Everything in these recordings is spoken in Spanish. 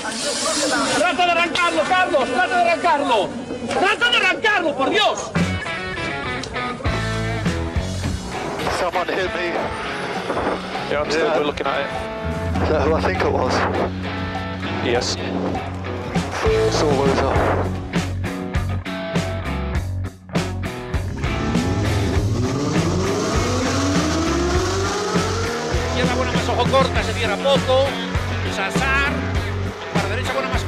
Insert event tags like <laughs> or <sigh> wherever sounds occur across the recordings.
¡Trata de arrancarlo, Carlos! ¡Trata de arrancarlo! ¡Trata de arrancarlo, por Dios! Someone hit me. Yeah, I'm still Yeah. looking at it. Is that who I think it was? Yes. Sore loser. Izquierda buena más ojo corta, se cierra poco. Sasar.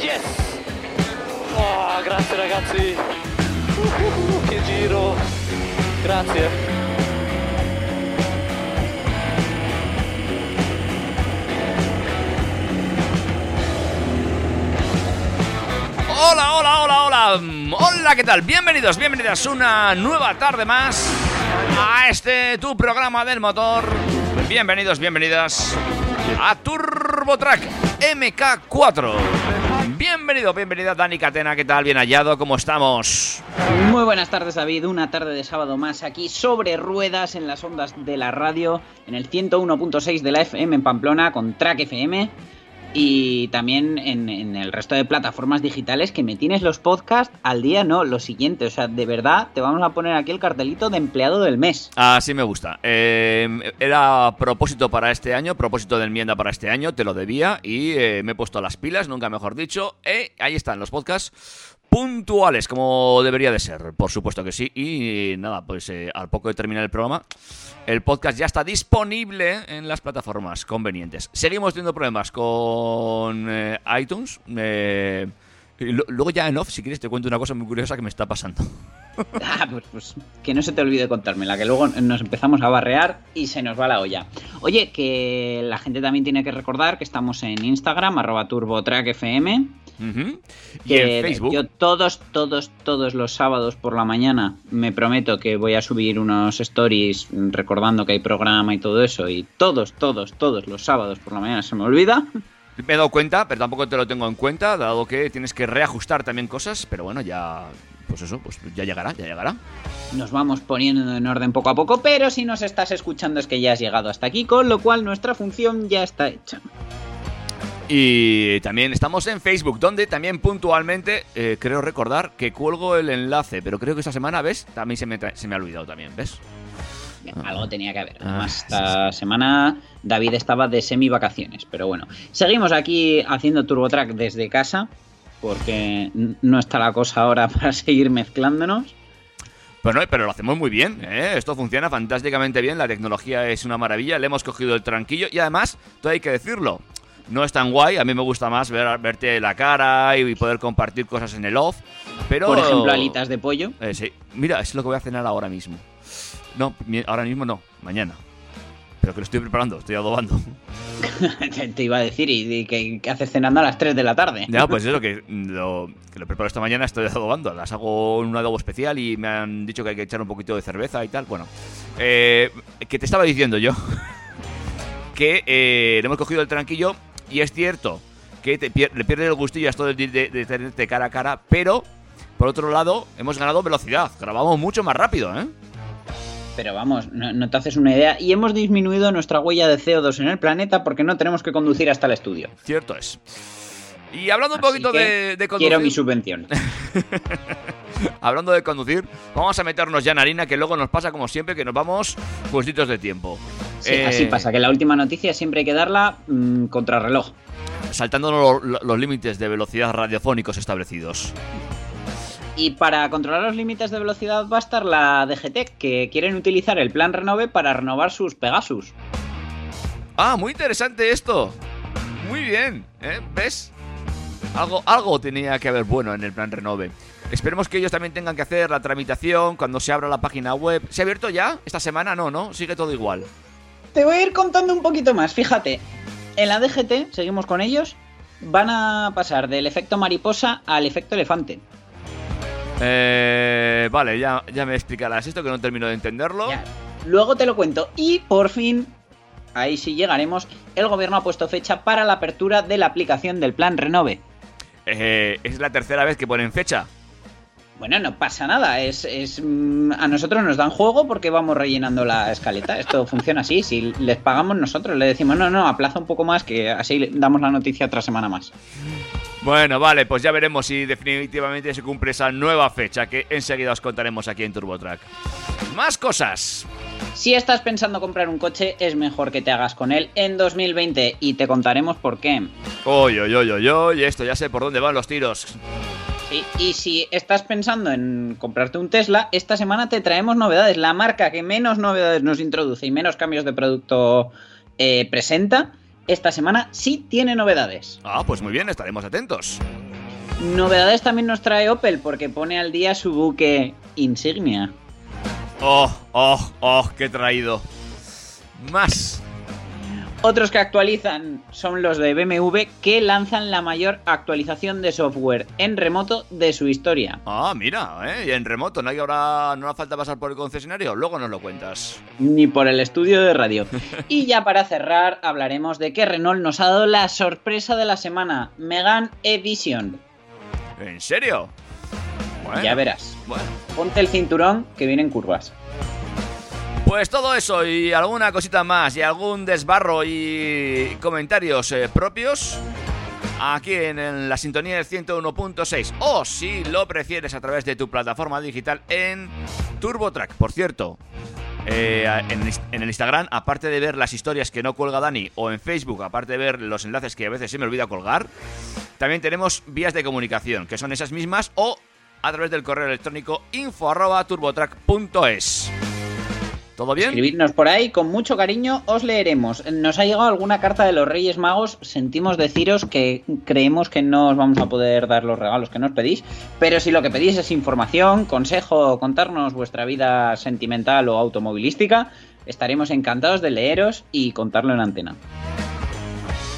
Yes! Oh, grazie ragazzi! Uh, che giro! Grazie! Hola, hola, hola, hola. Hola, ¿qué tal? Bienvenidos, bienvenidas una nueva tarde más a este tu programa del motor. Bienvenidos, bienvenidas a TurboTrack MK4. Bienvenido, bienvenida Dani Catena, ¿qué tal? Bien hallado, ¿cómo estamos? Muy buenas tardes, David. Una tarde de sábado más aquí sobre ruedas en las ondas de la radio, en el 101.6 de la FM en Pamplona con Track FM y también en, el resto de plataformas digitales que me tienes los podcasts al día, no, lo siguiente. O sea, de verdad, te vamos a poner aquí el cartelito de empleado del mes. Así me gusta. Eh, era propósito para este año, propósito de enmienda para este año, te lo debía y eh, me he puesto las pilas, nunca mejor dicho. Eh, ahí están los podcasts puntuales, como debería de ser, por supuesto que sí. Y nada, pues eh, al poco de terminar el programa, el podcast ya está disponible en las plataformas convenientes. Seguimos teniendo problemas con eh, iTunes. eh, lo- luego ya en off, si quieres, te cuento una cosa muy curiosa que me está pasando. <laughs> Ah, pues, pues que no se te olvide contármela, que luego nos empezamos a barrear y se nos va la olla. Oye, que la gente también tiene que recordar que estamos en Instagram, arroba turbotrackfm. Y que en Facebook. Yo todos, todos, todos los sábados por la mañana me prometo que voy a subir unos stories recordando que hay programa y todo eso. Y todos, todos, todos los sábados por la mañana se me olvida. Me he dado cuenta, pero tampoco te lo tengo en cuenta, dado que tienes que reajustar también cosas, pero bueno, ya. Pues eso, pues ya llegará, ya llegará. Nos vamos poniendo en orden poco a poco, pero si nos estás escuchando es que ya has llegado hasta aquí, con lo cual nuestra función ya está hecha. Y también estamos en Facebook, donde también puntualmente eh, creo recordar que cuelgo el enlace, pero creo que esta semana, ¿ves? También se me, se me ha olvidado también, ¿ves? Algo tenía que haber. Ah, Además, sí, esta semana David estaba de semi vacaciones. Pero bueno, seguimos aquí haciendo TurboTrack desde casa. Porque no está la cosa ahora <laughs> para seguir mezclándonos. Bueno, pero lo hacemos muy bien, ¿eh? Esto funciona fantásticamente bien, la tecnología es una maravilla, le hemos cogido el tranquillo y además, todo hay que decirlo, no es tan guay, a mí me gusta más ver, verte la cara y poder compartir cosas en el off, pero... Por ejemplo, alitas de pollo. Eh, sí. Mira, es lo que voy a cenar ahora mismo. No, ahora mismo no, mañana. Pero que lo estoy preparando, estoy adobando. <laughs> te, iba a decir, ¿y, y qué, qué haces cenando a las 3 de la tarde? Ya, pues eso, que lo, que lo preparo esta mañana, estoy adobando. Las hago en un adobo especial y me han dicho que hay que echar un poquito de cerveza y tal. Bueno, eh, que te estaba diciendo yo <laughs> que eh, le hemos cogido el tranquillo y es cierto que te pier- le pierdes el gustillo a esto de, de, de tenerte cara a cara, pero por otro lado hemos ganado velocidad, grabamos mucho más rápido, ¿eh? Pero vamos, no, no te haces una idea. Y hemos disminuido nuestra huella de CO2 en el planeta porque no tenemos que conducir hasta el estudio. Cierto es. Y hablando un Así poquito que de, de conducir, Quiero mi subvención. <laughs> hablando de conducir, vamos a meternos ya en harina que luego nos pasa como siempre que nos vamos justitos de tiempo. Sí, Eh, así pasa, que la última noticia siempre hay que darla mm, contra reloj. Saltándonos lo- lo- los límites de velocidad radiofónicos establecidos. Y para controlar los límites de velocidad va a estar la DGT, que quieren utilizar el plan Renove para renovar sus Pegasus. Ah, muy interesante esto. Muy bien, ¿eh? ¿Ves? Algo, algo tenía que haber bueno en el plan Renove. Esperemos que ellos también tengan que hacer la tramitación cuando se abra la página web. ¿Se ha abierto ya? ¿Esta semana? No, ¿no? Sigue todo igual. Te voy a ir contando un poquito más, fíjate. En la DGT, seguimos con ellos, van a pasar del efecto mariposa al efecto elefante. Eh, vale, ya, ya me explicarás esto que no termino de entenderlo. Ya. Luego te lo cuento. Y por fin, ahí sí llegaremos, el gobierno ha puesto fecha para la apertura de la aplicación del plan Renove. Eh, es la tercera vez que ponen fecha. Bueno, no pasa nada. Es, es, mm, a nosotros nos dan juego porque vamos rellenando la escaleta. Esto <laughs> funciona así. Si les pagamos nosotros, le decimos, no, no, aplaza un poco más que así damos la noticia otra semana más. Bueno, vale, pues ya veremos si definitivamente se cumple esa nueva fecha que enseguida os contaremos aquí en TurboTrack. Más cosas. Si estás pensando comprar un coche, es mejor que te hagas con él en 2020 y te contaremos por qué. Oy, oy, oy, oy, oy, esto ya sé por dónde van los tiros. Sí, y si estás pensando en comprarte un Tesla, esta semana te traemos novedades. La marca que menos novedades nos introduce y menos cambios de producto eh, presenta, esta semana sí tiene novedades. Ah, pues muy bien, estaremos atentos. Novedades también nos trae Opel porque pone al día su buque insignia. Oh, oh, oh, qué traído. Más. Otros que actualizan son los de BMW que lanzan la mayor actualización de software en remoto de su historia. Ah, mira, ¿eh? Y en remoto, ¿no hay ahora no hace falta pasar por el concesionario? Luego nos lo cuentas. Ni por el estudio de radio. <laughs> y ya para cerrar hablaremos de que Renault nos ha dado la sorpresa de la semana, Megan E-Vision. ¿En serio? Bueno, Ya verás. Bueno. Ponte el cinturón que vienen curvas. Pues todo eso y alguna cosita más y algún desbarro y comentarios eh, propios aquí en, la sintonía del 101.6 o si lo prefieres a través de tu plataforma digital en TurboTrack. Por cierto, eh, en, en el Instagram, aparte de ver las historias que no cuelga Dani o en Facebook, aparte de ver los enlaces que a veces se me olvida colgar, también tenemos vías de comunicación que son esas mismas o a través del correo electrónico info arroba turbotrack.es. ¿Todo bien? Escribidnos por ahí, con mucho cariño os leeremos. Nos ha llegado alguna carta de los Reyes Magos. Sentimos deciros que creemos que no os vamos a poder dar los regalos que nos pedís. Pero si lo que pedís es información, consejo, contarnos vuestra vida sentimental o automovilística, estaremos encantados de leeros y contarlo en antena.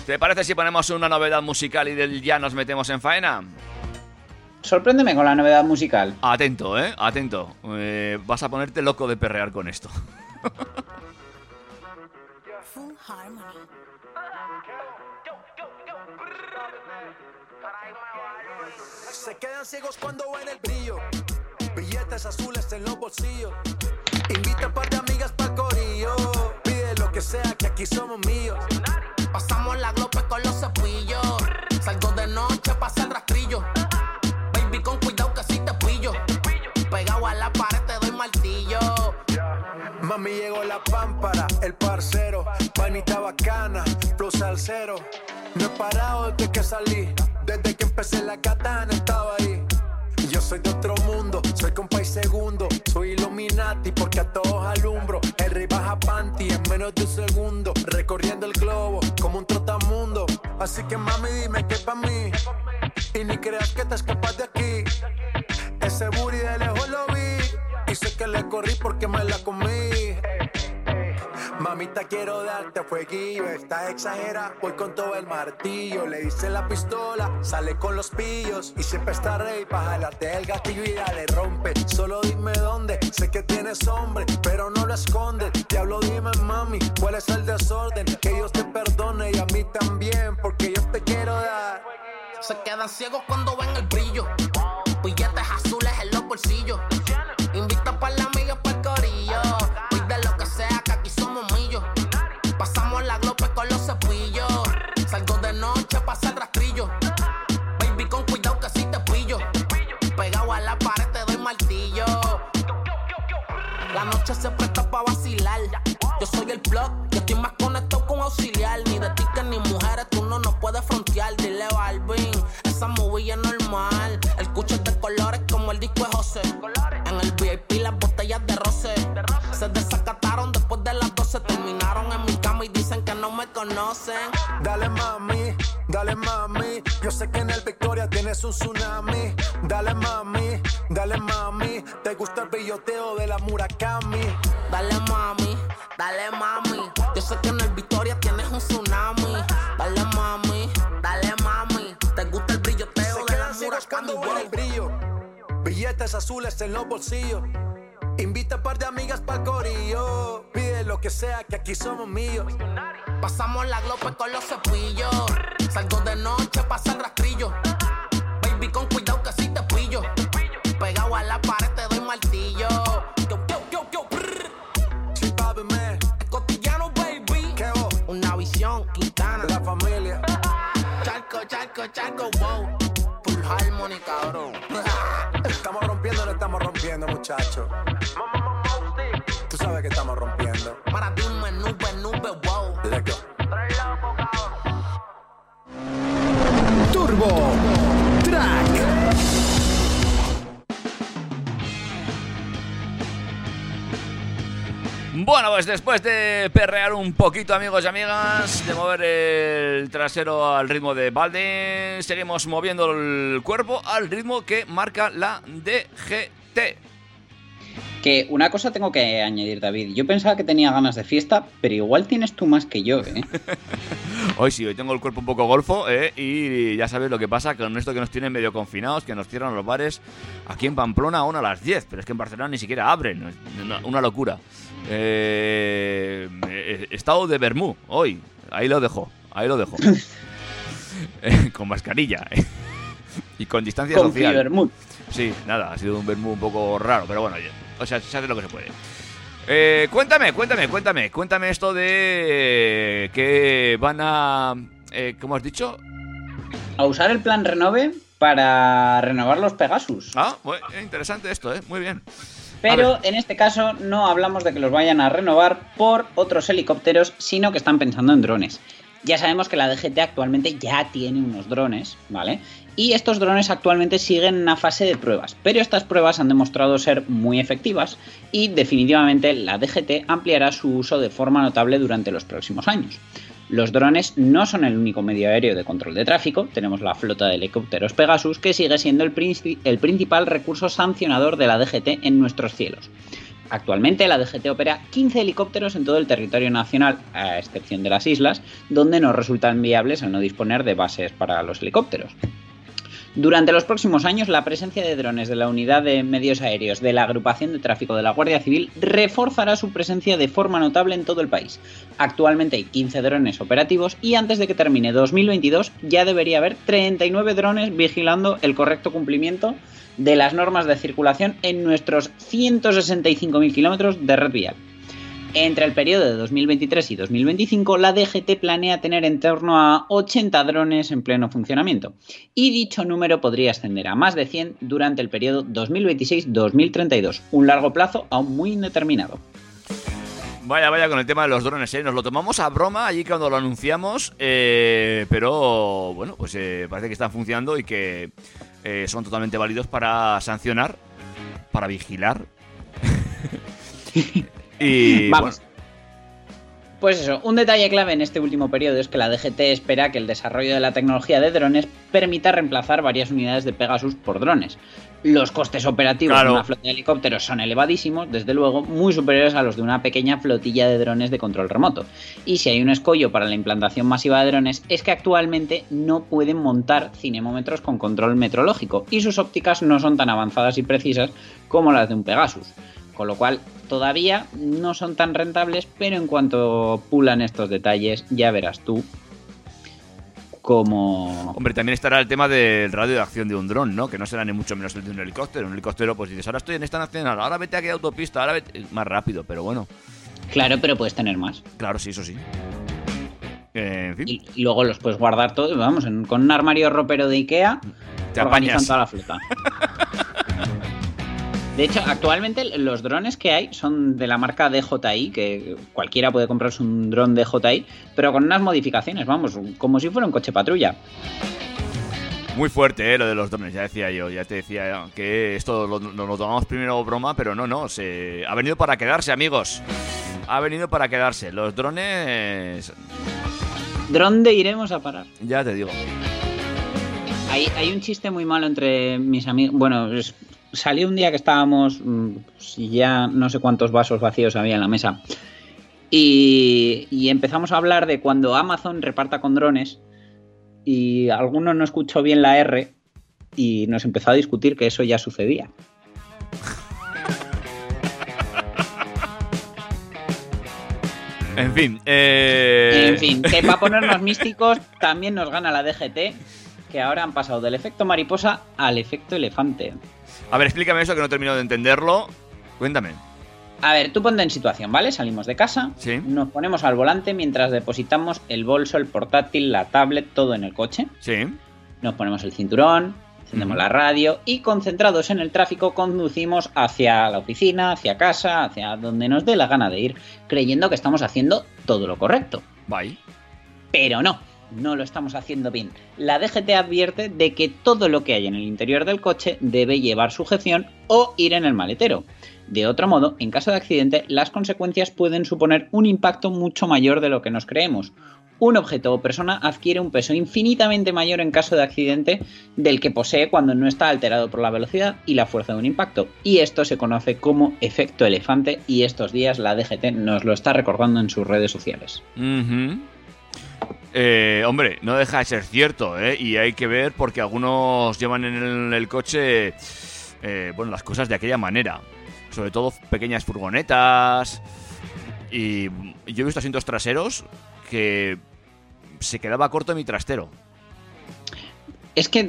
¿Te parece si ponemos una novedad musical y del ya nos metemos en faena? Sorpréndeme con la novedad musical. Atento, ¿eh? Atento. Eh, vas a ponerte loco de perrear con esto. Full Harmony. Se quedan ciegos cuando ven el brillo. Billetes azules en los bolsillos. Invita a par de amigas para corillo. Pide lo que sea, que aquí somos míos. Pasamos la glope con los cepillos. Salgo de noche, Mami llegó la pámpara, el parcero. Panita bacana, plus al cero. No he parado desde que salí. Desde que empecé la katana estaba ahí. Yo soy de otro mundo, soy compa y segundo. Soy Illuminati porque a todos alumbro. El rey baja panty en menos de un segundo. Recorriendo el globo como un trotamundo. Así que mami, dime que pa' mí. Y ni creas que te escapas de aquí. Ese booty de lejos lo sé que le corrí porque me la comí. Mamita, quiero darte fueguillo. Estás exagera, voy con todo el martillo. Le hice la pistola, sale con los pillos. Y siempre está rey para jalarte el gatillo y dale rompe. Solo dime dónde, sé que tienes hombre, pero no lo escondes. Diablo, dime mami, cuál es el desorden. Que Dios te perdone y a mí también, porque yo te quiero dar. Se quedan ciegos cuando ven el brillo. Billetes azules en los bolsillos. sé que en el Victoria tienes un tsunami. Dale mami, dale mami. Te gusta el billoteo de la Murakami. Dale mami, dale mami. Yo sé que en el Victoria tienes un tsunami. Dale mami, dale mami. Te gusta el brilloteo de la Murakami. Cuando el brillo. Billetes azules en los bolsillos. Invita a par de amigas pa'l corillo. Pide lo que sea, que aquí somos míos. Pasamos la glope con los cepillos. Salgo de noche, pasa el rastrillo. Baby, con cuidado que si te pillo. Pegado a la pared te doy martillo. Yo, yo, yo. Sí, papi, man. Costillano, baby. ¿Qué vos? Una visión, Quintana. La familia. Charco, charco, charco, wow. Full harmony, cabrón. <laughs> Estamos rompiendo, no estamos rompiendo, muchachos. Sabes que estamos rompiendo. Para dime, nube, nube, wow. Let's go. Turbo Track. Bueno, pues después de perrear un poquito, amigos y amigas, de mover el trasero al ritmo de Balde, seguimos moviendo el cuerpo al ritmo que marca la DGT. Que una cosa tengo que añadir, David. Yo pensaba que tenía ganas de fiesta, pero igual tienes tú más que yo, ¿eh? <laughs> Hoy sí, hoy tengo el cuerpo un poco golfo ¿eh? y ya sabes lo que pasa con esto que nos tienen medio confinados, que nos cierran los bares aquí en Pamplona aún a las 10, pero es que en Barcelona ni siquiera abren, una, una locura. Eh, eh, estado de Bermú hoy, ahí lo dejo, ahí lo dejo. <laughs> Eh, con mascarilla eh, y con distancia Con social. Sí, nada, ha sido un Bermú un poco raro, pero bueno, o sea, se hace lo que se puede. Eh, cuéntame, cuéntame, cuéntame, cuéntame esto de que van a, eh, ¿cómo has dicho? A usar el plan Renove para renovar los Pegasus. Ah, bueno, interesante esto, ¿eh? Muy bien. Pero en este caso no hablamos de que los vayan a renovar por otros helicópteros, sino que están pensando en drones. Ya sabemos que la DGT actualmente ya tiene unos drones, ¿vale? Y estos drones actualmente siguen en una fase de pruebas, pero estas pruebas han demostrado ser muy efectivas y definitivamente la DGT ampliará su uso de forma notable durante los próximos años. Los drones no son el único medio aéreo de control de tráfico, tenemos la flota de helicópteros Pegasus que sigue siendo el, el principal recurso sancionador de la DGT en nuestros cielos. Actualmente la DGT opera 15 helicópteros en todo el territorio nacional, a excepción de las islas, donde no resultan viables al no disponer de bases para los helicópteros. Durante los próximos años, la presencia de drones de la Unidad de Medios Aéreos de la Agrupación de Tráfico de la Guardia Civil reforzará su presencia de forma notable en todo el país. Actualmente hay 15 drones operativos y antes de que termine 2022 ya debería haber 39 drones vigilando el correcto cumplimiento de las normas de circulación en nuestros 165.000 kilómetros de red vial. Entre el periodo de 2023 y 2025, la DGT planea tener en torno a 80 drones en pleno funcionamiento, y dicho número podría ascender a más de 100 durante el periodo 2026-2032, un largo plazo aún muy indeterminado. Vaya, vaya con el tema de los drones, ¿eh? Nos lo tomamos a broma allí cuando lo anunciamos, eh, pero bueno, pues eh, parece que están funcionando y que son totalmente válidos para sancionar, para vigilar. <laughs> y <laughs> Vamos. bueno, Pues eso, un detalle clave en este último periodo es que la DGT espera que el desarrollo de la tecnología de drones permita reemplazar varias unidades de Pegasus por drones. Los costes operativos Claro. de una flota de helicópteros son elevadísimos, desde luego muy superiores a los de una pequeña flotilla de drones de control remoto. Y si hay un escollo para la implantación masiva de drones es que actualmente no pueden montar cinemómetros con control metrológico y sus ópticas no son tan avanzadas y precisas como las de un Pegasus. Con lo cual, todavía no son tan rentables, pero en cuanto pulan estos detalles, ya verás tú cómo... hombre, también estará el tema del radio de acción de un dron, ¿no? Que no será ni mucho menos el de un helicóptero. Un helicóptero, pues dices, ahora estoy en esta nacional, ahora vete a aquella autopista, ahora vete... Más rápido, pero bueno. Claro, pero puedes tener más. Claro, sí, eso sí. Eh, en fin, Y, y luego los puedes guardar todos, vamos, en- con un armario ropero de Ikea, Te organizan apañas. toda la flota. <laughs> De hecho, actualmente los drones que hay son de la marca DJI, que cualquiera puede comprarse un dron DJI, pero con unas modificaciones, vamos, como si fuera un coche patrulla. Muy fuerte, ¿eh? Lo de los drones, ya decía yo, ya te decía que esto lo, lo- lo tomamos primero broma, pero no, no, se, ha venido para quedarse, amigos. Ha venido para quedarse. Los drones, ¿Dónde iremos a parar? ya te digo. Hay, hay un chiste muy malo entre mis amigos. Bueno, es- salió un día que estábamos. mm, pues, ya no sé cuántos vasos vacíos había en la mesa. Y, y empezamos a hablar de cuando Amazon reparta con drones. Y alguno no escuchó bien la R. y nos empezó a discutir que eso ya sucedía. En fin, eh... En fin, que para ponernos <laughs> místicos también nos gana la DGT, que ahora han pasado del efecto mariposa al efecto elefante. A ver, explícame eso que no termino de entenderlo. Cuéntame. A ver, tú ponte en situación, ¿vale? Salimos de casa, Sí. nos ponemos al volante mientras depositamos el bolso, el portátil, la tablet, todo en el coche. Sí. Nos ponemos el cinturón, encendemos la radio y concentrados en el tráfico conducimos hacia la oficina, hacia casa, hacia donde nos dé la gana de ir, creyendo que estamos haciendo todo lo correcto. Bye. Pero no, no lo estamos haciendo bien. La DGT advierte de que todo lo que hay en el interior del coche debe llevar sujeción o ir en el maletero. De otro modo, en caso de accidente, las consecuencias pueden suponer un impacto mucho mayor de lo que nos creemos. Un objeto o persona adquiere un peso infinitamente mayor en caso de accidente del que posee cuando no está alterado por la velocidad y la fuerza de un impacto. Y esto se conoce como efecto elefante y estos días la DGT nos lo está recordando en sus redes sociales. Eh, hombre, no deja de ser cierto, ¿eh? Y hay que ver porque algunos llevan en el, coche, eh, bueno, las cosas de aquella manera. Sobre todo pequeñas furgonetas. Y yo he visto asientos traseros que se quedaba corto mi trastero. Es que,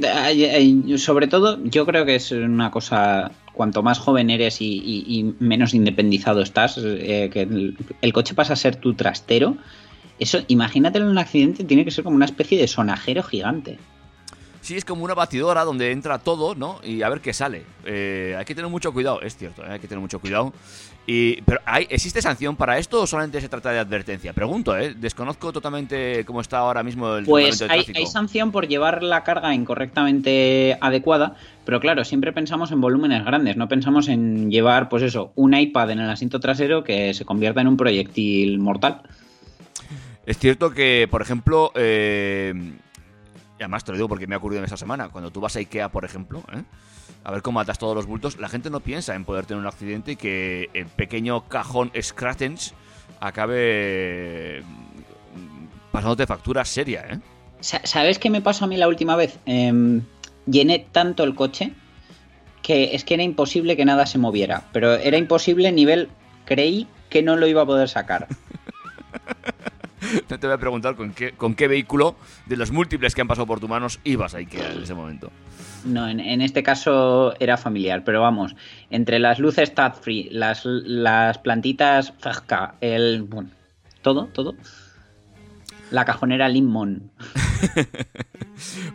sobre todo, yo creo que es una cosa, cuanto más joven eres y, menos independizado estás, eh, que el coche pasa a ser tu trastero. Eso, imagínatelo en un accidente, tiene que ser como una especie de sonajero gigante. Sí, es como una batidora donde entra todo, ¿no? Y a ver qué sale. Eh, hay que tener mucho cuidado, es cierto, ¿eh? hay que tener mucho cuidado. Y, pero ¿hay, ¿existe sanción para esto o solamente se trata de advertencia? Pregunto, ¿eh? Desconozco totalmente cómo está ahora mismo el Pues hay, hay sanción por llevar la carga incorrectamente adecuada, pero claro, siempre pensamos en volúmenes grandes, no pensamos en llevar, pues eso, un iPad en el asiento trasero que se convierta en un proyectil mortal. Es cierto que, por ejemplo, eh, y además te lo digo porque me ha ocurrido en esta semana, cuando tú vas a Ikea, por ejemplo, ¿eh? a ver cómo atas todos los bultos, la gente no piensa en poder tener un accidente y que el pequeño cajón Scratens acabe mm, pasándote factura seria, ¿eh? Sa- ¿Sabes qué me pasó a mí la última vez? Em, llené tanto el coche que es que era imposible que nada se moviera, pero era imposible nivel creí que no lo iba a poder sacar. <laughs> <laughs> No te voy a preguntar con qué, con qué vehículo de los múltiples que han pasado por tus manos ibas a Ikea en ese momento. No, en, en este caso era familiar, pero vamos, entre las luces touch free, las, las plantitas Fajka, el. Bueno, todo, todo. La cajonera Limón. <laughs>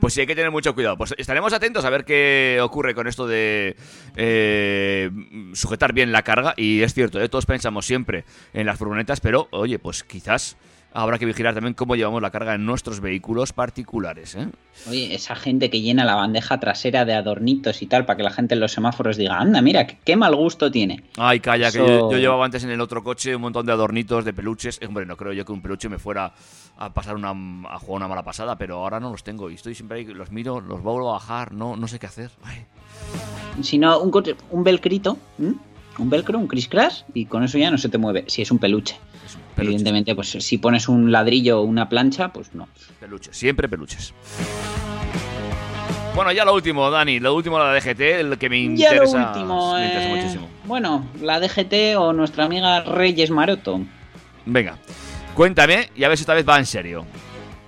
Pues sí, hay que tener mucho cuidado. Pues estaremos atentos a ver qué ocurre con esto de eh, sujetar bien la carga. Y es cierto, ¿eh? todos pensamos siempre en las furgonetas, pero oye, pues quizás habrá que vigilar también cómo llevamos la carga en nuestros vehículos particulares. ¿eh? Oye, esa gente que llena la bandeja trasera de adornitos y tal para que la gente en los semáforos diga, anda, mira, qué, mal gusto tiene. Ay, calla, que yo, yo llevaba antes en el otro coche un montón de adornitos, de peluches. Eh, Hombre, no creo yo que un peluche me fuera a pasar una, a jugar una mala pasada, pero ahora no los tengo y estoy siempre ahí, los miro, los vuelvo a bajar, no, no sé qué hacer. Ay. Si no, un, coche- un velcrito, ¿m? un velcro, un criss crash, y con eso ya no se te mueve, si es un peluche. Es un Evidentemente, pues si pones un ladrillo o una plancha, pues no. Peluches, siempre peluches. Bueno, ya lo último, Dani, lo último de la DGT, el que me Ya interesa, lo último, me interesa eh, muchísimo. bueno, la DGT o nuestra amiga Reyes Maroto. Venga, cuéntame y a ver si esta vez va en serio.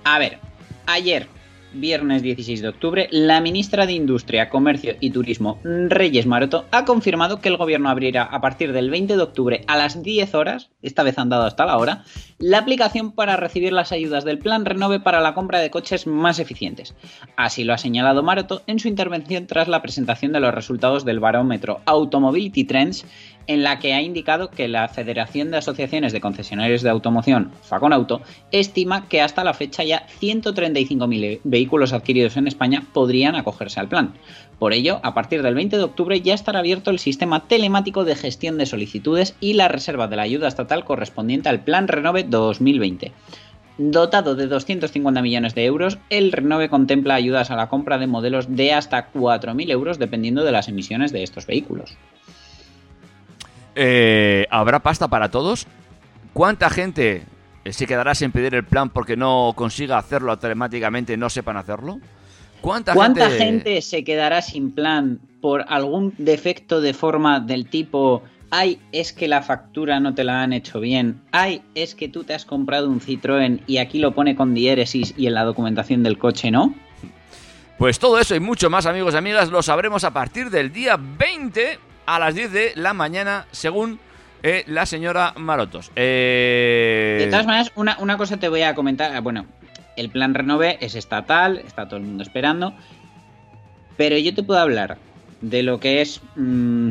A ver, ayer, viernes 16 de octubre, la ministra de Industria, Comercio y Turismo, Reyes Maroto, ha confirmado que el gobierno abrirá a partir del 20 de octubre a las 10 horas, esta vez han dado hasta la hora, la aplicación para recibir las ayudas del Plan Renove para la compra de coches más eficientes. Así lo ha señalado Maroto en su intervención tras la presentación de los resultados del barómetro Automobility Trends en la que ha indicado que la Federación de Asociaciones de Concesionarios de Automoción, Faconauto, estima que hasta la fecha ya 135.000 vehículos adquiridos en España podrían acogerse al plan. Por ello, a partir del 20 de octubre ya estará abierto el sistema telemático de gestión de solicitudes y la reserva de la ayuda estatal correspondiente al Plan Renove 2020. Dotado de 250 millones de euros, el Renove contempla ayudas a la compra de modelos de hasta 4.000 euros dependiendo de las emisiones de estos vehículos. Eh, ¿Habrá pasta para todos? ¿Cuánta gente se quedará sin pedir el plan porque no consiga hacerlo telemáticamente, no sepan hacerlo? ¿Cuánta, ¿Cuánta gente... se quedará sin plan por algún defecto de forma del tipo, ay, es que la factura no te la han hecho bien, ay, es que tú te has comprado un Citroën y aquí lo pone con diéresis y en la documentación del coche no? Pues todo eso y mucho más, amigos y amigas, lo sabremos a partir del día 20 a las 10 de la mañana, según eh, la señora Marotos. Eh... De todas maneras, una, una cosa te voy a comentar. Bueno, el plan Renove es estatal, está todo el mundo esperando. Pero yo te puedo hablar de lo que es mmm,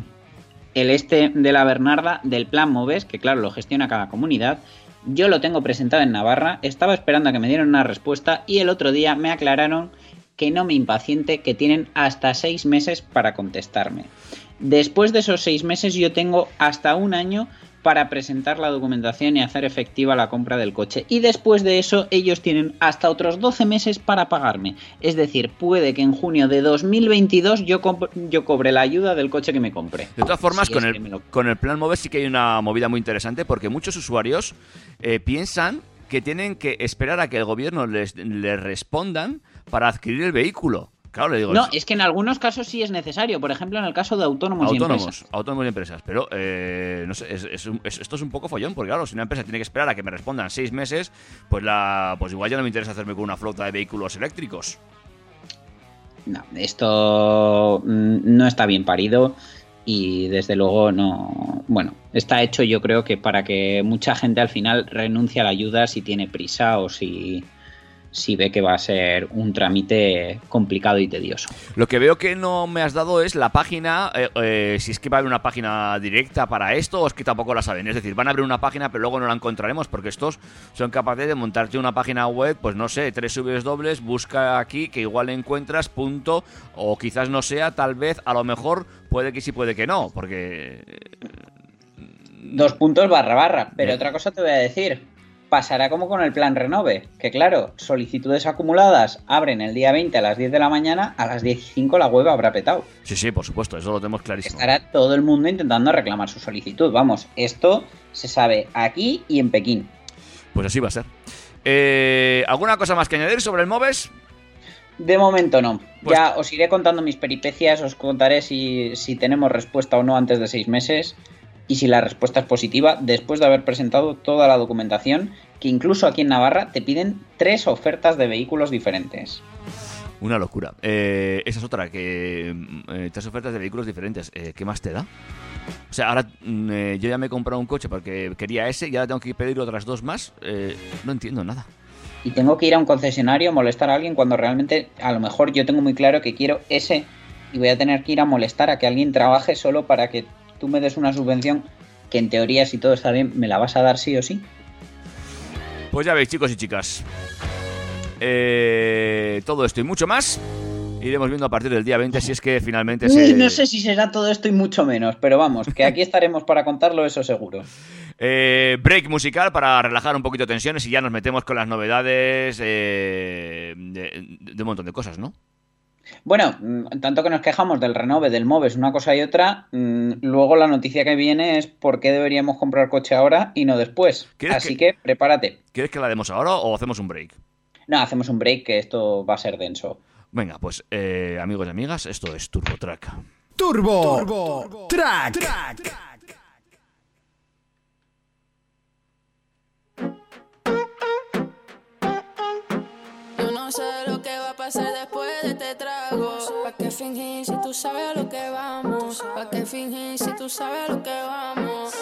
el este de la Bernarda, del plan Moves, que claro, lo gestiona cada comunidad. Yo lo tengo presentado en Navarra, estaba esperando a que me dieran una respuesta y el otro día me aclararon que no me impaciente, que tienen hasta seis meses para contestarme. Después de esos seis meses yo tengo hasta un año para presentar la documentación y hacer efectiva la compra del coche. Y después de eso ellos tienen hasta otros 12 meses para pagarme. Es decir, puede que en junio de 2022 yo, yo cobre la ayuda del coche que me compré. De todas formas, si con, el, lo... con el plan Move sí que hay una movida muy interesante porque muchos usuarios eh, piensan que tienen que esperar a que el gobierno les, les respondan para adquirir el vehículo. Claro, le digo, no, es que en algunos casos sí es necesario. Por ejemplo, en el caso de autónomos, autónomos y empresas. Autónomos y empresas. Pero, eh, no sé, es, es, es, esto es un poco follón, porque claro, si una empresa tiene que esperar a que me respondan seis meses, pues, la, pues igual ya no me interesa hacerme con una flota de vehículos eléctricos. No, esto no está bien parido y desde luego no. Bueno, está hecho yo creo que para que mucha gente al final renuncie a la ayuda si tiene prisa o si si ve que va a ser un trámite complicado y tedioso. Lo que veo que no me has dado es la página, eh, eh, si es que va a haber una página directa para esto o es que tampoco la saben. Es decir, van a abrir una página pero luego no la encontraremos porque estos son capaces de montarte una página web, pues no sé, tres subes dobles, busca aquí que igual encuentras punto o quizás no sea, tal vez, a lo mejor puede que sí, puede que no, porque... Dos puntos barra barra, pero Bien. otra cosa te voy a decir pasará como con el plan Renove, que claro, solicitudes acumuladas abren el día 20 a las 10 de la mañana, a las 15 la web habrá petado. Sí, sí, por supuesto, eso lo tenemos clarísimo. Estará todo el mundo intentando reclamar su solicitud, vamos, esto se sabe aquí y en Pekín. Pues así va a ser. Eh, ¿Alguna cosa más que añadir sobre el Moves? De momento no. Pues... Ya os iré contando mis peripecias, os contaré si, si tenemos respuesta o no antes de seis meses y si la respuesta es positiva, después de haber presentado toda la documentación, que incluso aquí en Navarra te piden tres ofertas de vehículos diferentes. Una locura. Eh, esa es otra, que eh, tres ofertas de vehículos diferentes. Eh, ¿Qué más te da? O sea, ahora mm, yo ya me he comprado un coche porque quería ese y ahora tengo que pedir otras dos más. no entiendo nada. Y tengo que ir a un concesionario a molestar a alguien cuando realmente a lo mejor yo tengo muy claro que quiero ese y voy a tener que ir a molestar a que alguien trabaje solo para que tú me des una subvención que en teoría, si todo está bien, me la vas a dar sí o sí. Pues ya veis, chicos y chicas. Eh, todo esto y mucho más. Iremos viendo a partir del día 20 si es que finalmente se... No sé si será todo esto y mucho menos, pero vamos, que aquí estaremos para contarlo, eso seguro. <laughs> Eh, break musical para relajar un poquito tensiones y ya nos metemos con las novedades eh, de, de un montón de cosas, ¿no? Bueno, mm, tanto que nos quejamos del renove, del Moves, una cosa y otra, mmm, luego la noticia que viene es por qué deberíamos comprar coche ahora y no después. Así que... que... prepárate. ¿Quieres que la demos ahora o hacemos un break? No, hacemos un break que esto va a ser denso. Venga, pues eh, amigos y amigas, esto es Turbo Track. Turbo, Turbo Track. Track. Este trago. ¿Pa' qué fingir si tú sabes a lo que vamos? ¿Pa' qué fingir si tú sabes a lo que vamos?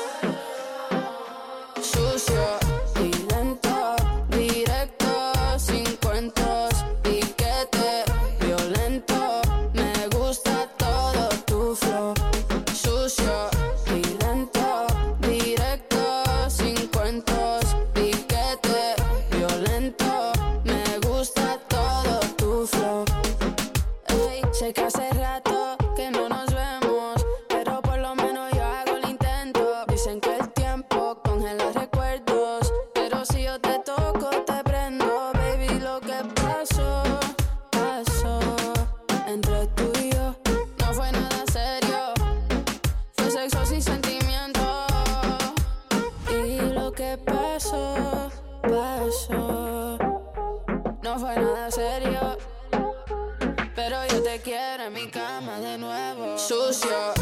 Nuevo. Sucio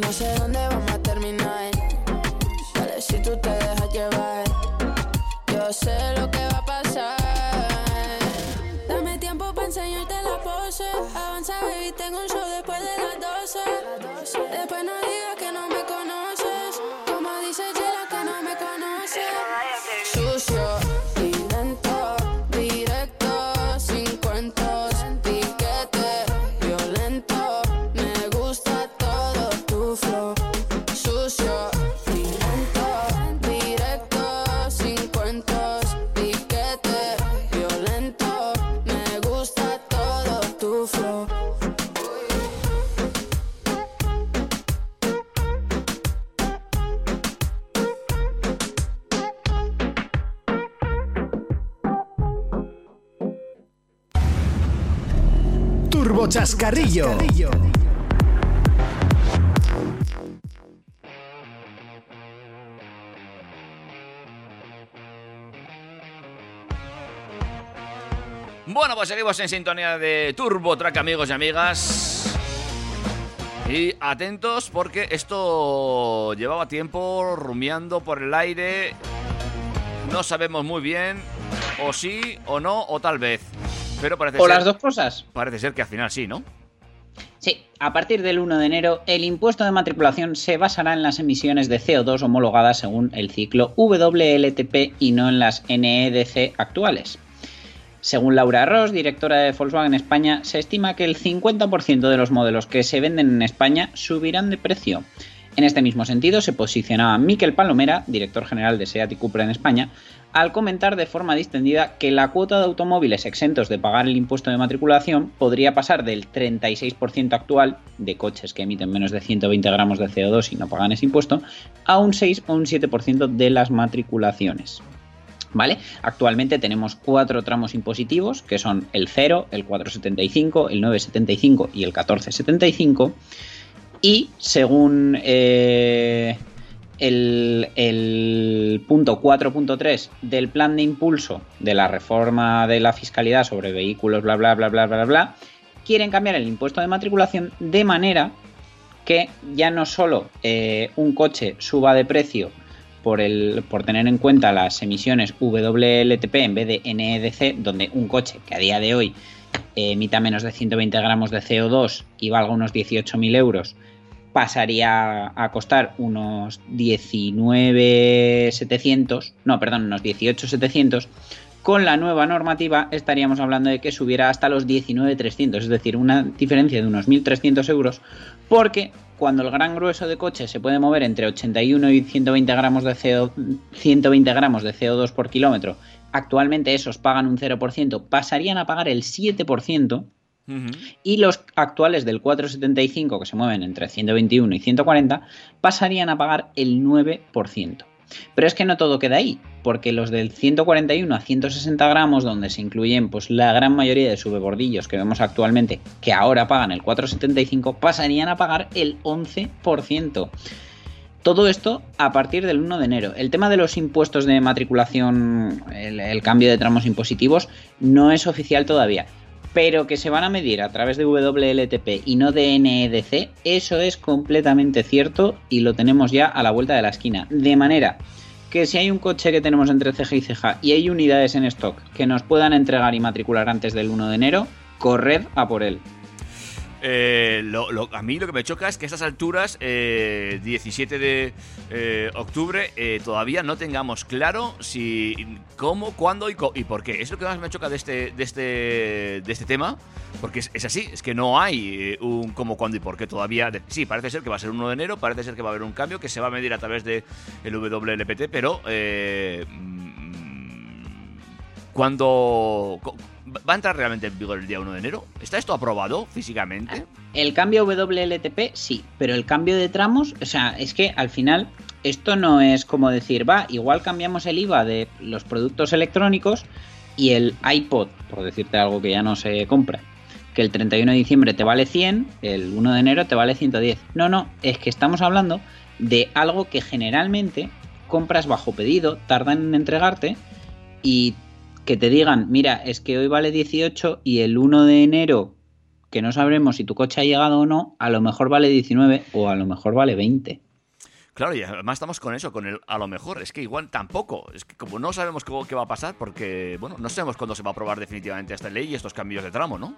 No sé dónde vamos a terminar. Dale si tú te dejas llevar. Yo sé lo que va a pasar. Dame tiempo para enseñarte la pose. Avanza, baby, tengo un show después de las 12. Después no digas que no me conoces. Turbo Chascarrillo. Bueno, pues seguimos en sintonía de Turbo Track, amigos y amigas. Y atentos porque esto llevaba tiempo rumiando por el aire. No sabemos muy bien, o sí, o no, o tal vez. Pero parece O ser, las dos cosas. Parece ser que al final sí, ¿no? Sí, a partir del 1 de enero, el impuesto de matriculación se basará en las emisiones de CO2 homologadas según el ciclo WLTP y no en las NEDC actuales. Según Laura Ross, directora de Volkswagen España, se estima que el 50% de los modelos que se venden en España subirán de precio. En este mismo sentido, se posicionaba Miquel Palomera, director general de SEAT y Cupra en España, al comentar de forma distendida que la cuota de automóviles exentos de pagar el impuesto de matriculación podría pasar del 36% actual de coches que emiten menos de 120 gramos de CO2 y no pagan ese impuesto a un 6 o un 7% de las matriculaciones. ¿Vale? Actualmente tenemos cuatro tramos impositivos, que son el 0, el 475, el 975 y el 1475. Y según eh, el, punto 4.3 del plan de impulso de la reforma de la fiscalidad sobre vehículos, bla, bla, bla, bla, bla, bla, quieren cambiar el impuesto de matriculación de manera que ya no solo eh, un coche suba de precio por, el, por tener en cuenta las emisiones WLTP en vez de NEDC, donde un coche que a día de hoy eh, emita menos de 120 gramos de CO2 y valga unos 18.000 euros, pasaría a costar unos 19.700, no, perdón, unos 18.700. Con la nueva normativa estaríamos hablando de que subiera hasta los 19.300, es decir, una diferencia de unos 1.300 euros, porque cuando el gran grueso de coches se puede mover entre 81 y 120 gramos de, CO, 120 gramos de CO2 por kilómetro, actualmente esos pagan un 0%, pasarían a pagar el 7%, y los actuales del 475, que se mueven entre 121 y 140, pasarían a pagar el 9%. Pero es que no todo queda ahí, porque los del 141 a 160 gramos, donde se incluyen pues, la gran mayoría de subebordillos que vemos actualmente, que ahora pagan el 4,75, pasarían a pagar el 11%. Todo esto a partir del 1 de enero. El tema de los impuestos de matriculación, el, el cambio de tramos impositivos, no es oficial todavía pero que se van a medir a través de WLTP y no de NEDC, eso es completamente cierto y lo tenemos ya a la vuelta de la esquina. De manera que si hay un coche que tenemos entre ceja y ceja y hay unidades en stock que nos puedan entregar y matricular antes del 1 de enero, corred a por él. Eh, a mí lo que me choca es que a estas alturas, eh, 17 de eh, octubre, eh, todavía no tengamos claro si cómo, cuándo y, por qué. Es lo que más me choca de este, de este, de este tema, porque es, así, es que no hay un cómo, cuándo y por qué todavía. Sí, parece ser que va a ser 1 de enero, parece ser que va a haber un cambio que se va a medir a través del el WLPT, pero eh, cuando va a entrar realmente en vigor el día 1 de enero. ¿Está esto aprobado físicamente? El cambio WLTP sí, pero el cambio de tramos, o sea, es que al final esto no es como decir, va, igual cambiamos el IVA de los productos electrónicos y el iPod, por decirte algo que ya no se compra, que el 31 de diciembre te vale 100, el 1 de enero te vale 110. No, no, es que estamos hablando de algo que generalmente compras bajo pedido, tardan en entregarte y que te digan, mira, es que hoy vale 18 y el 1 de enero, que no sabremos si tu coche ha llegado o no, a lo mejor vale 19 o a lo mejor vale 20. Claro, y además estamos con eso, con el a lo mejor. Es que igual tampoco. Es que como no sabemos cómo, qué va a pasar, porque, bueno, no sabemos cuándo se va a aprobar definitivamente esta ley y estos cambios de tramo, ¿no?